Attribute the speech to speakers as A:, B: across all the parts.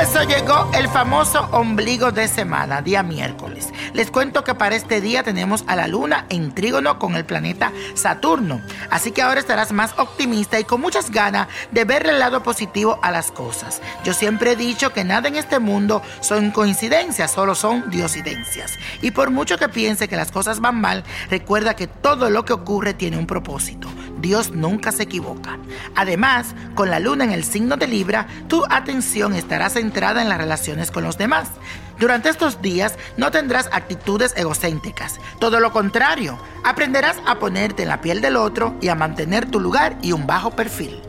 A: Eso llegó el famoso ombligo de semana, día miércoles. Les cuento que para este día tenemos a la luna en trígono con el planeta Saturno. Así que ahora estarás más optimista y con muchas ganas de verle el lado positivo a las cosas. Yo siempre he dicho que nada en este mundo son coincidencias, solo son diosidencias. Y por mucho que piense que las cosas van mal, recuerda que todo lo que ocurre tiene un propósito. Dios nunca se equivoca. Además, con la luna en el signo de Libra, tu atención estará centrada en las relaciones con los demás. Durante estos días no tendrás actitudes egocéntricas. Todo lo contrario, aprenderás a ponerte en la piel del otro y a mantener tu lugar y un bajo perfil.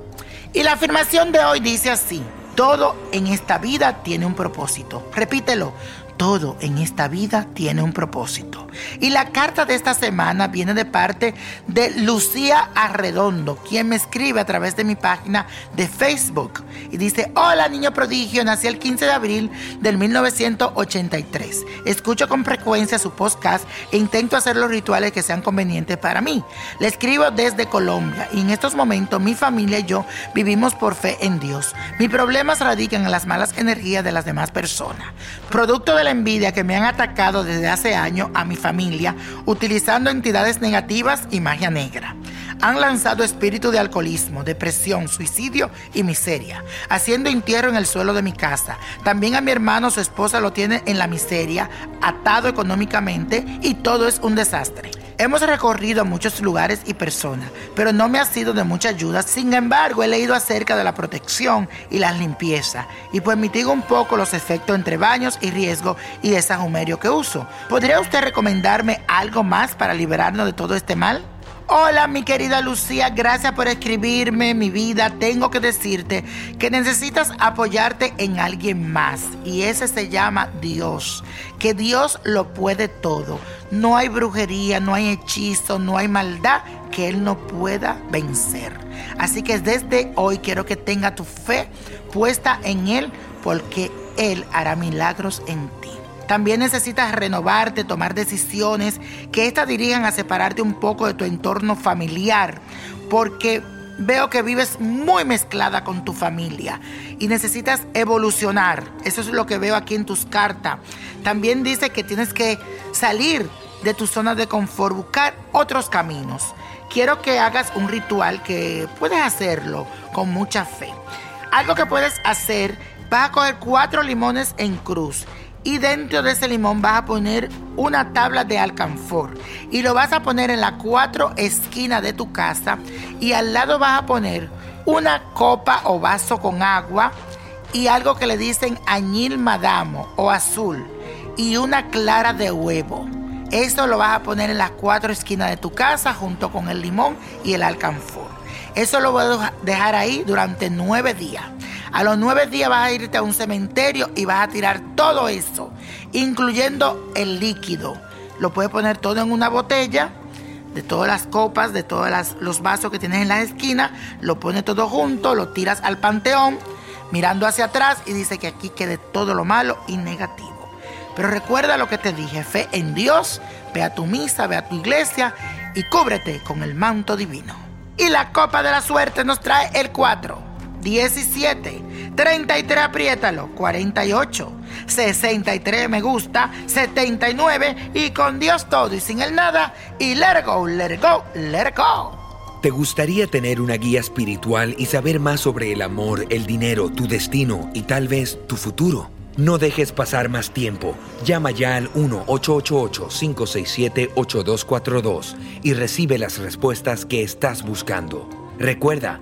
A: Y la afirmación de hoy dice así, todo en esta vida tiene un propósito. Repítelo, todo en esta vida tiene un propósito. Y la carta de esta semana viene de parte de Lucía Arredondo, quien me escribe a través de mi página de Facebook. Y dice, hola niño prodigio, nací el 15 de abril del 1983. Escucho con frecuencia su podcast e intento hacer los rituales que sean convenientes para mí. Le escribo desde Colombia y en estos momentos mi familia y yo vivimos por fe en Dios. Mis problemas radican en las malas energías de las demás personas. Producto de la envidia que me han atacado desde hace años a mi familia utilizando entidades negativas y magia negra. Han lanzado espíritu de alcoholismo, depresión, suicidio y miseria, haciendo entierro en el suelo de mi casa. También a mi hermano, su esposa lo tiene en la miseria, atado económicamente y todo es un desastre. Hemos recorrido muchos lugares y personas, pero no me ha sido de mucha ayuda. Sin embargo, he leído acerca de la protección y la limpieza y pues mitigo un poco los efectos entre baños y riesgo y de sajumerio que uso. ¿Podría usted recomendarme algo más para liberarnos de todo este mal? Hola mi querida Lucía, gracias por escribirme mi vida. Tengo que decirte que necesitas apoyarte en alguien más y ese se llama Dios, que Dios lo puede todo. No hay brujería, no hay hechizo, no hay maldad que Él no pueda vencer. Así que desde hoy quiero que tenga tu fe puesta en Él porque Él hará milagros en ti. También necesitas renovarte, tomar decisiones que éstas dirijan a separarte un poco de tu entorno familiar, porque veo que vives muy mezclada con tu familia y necesitas evolucionar. Eso es lo que veo aquí en tus cartas. También dice que tienes que salir de tu zona de confort, buscar otros caminos. Quiero que hagas un ritual que puedes hacerlo con mucha fe. Algo que puedes hacer Vas a coger cuatro limones en cruz y dentro de ese limón vas a poner una tabla de alcanfor y lo vas a poner en las cuatro esquinas de tu casa y al lado vas a poner una copa o vaso con agua y algo que le dicen añil madamo o azul y una clara de huevo. Eso lo vas a poner en las cuatro esquinas de tu casa junto con el limón y el alcanfor. Eso lo voy a dejar ahí durante nueve días. A los nueve días vas a irte a un cementerio y vas a tirar todo eso, incluyendo el líquido. Lo puedes poner todo en una botella, de todas las copas, de todos los vasos que tienes en la esquina, lo pones todo junto, lo tiras al panteón, mirando hacia atrás y dice que aquí quede todo lo malo y negativo. Pero recuerda lo que te dije, fe en Dios, ve a tu misa, ve a tu iglesia y cúbrete con el manto divino. Y la copa de la suerte nos trae el 4, 17, 33 apriétalo, 48, 63 me gusta, 79 y con Dios todo y sin el nada y let go, let go, let go.
B: ¿Te gustaría tener una guía espiritual y saber más sobre el amor, el dinero, tu destino y tal vez tu futuro? No dejes pasar más tiempo. Llama ya al 1-888-567-8242 y recibe las respuestas que estás buscando. Recuerda,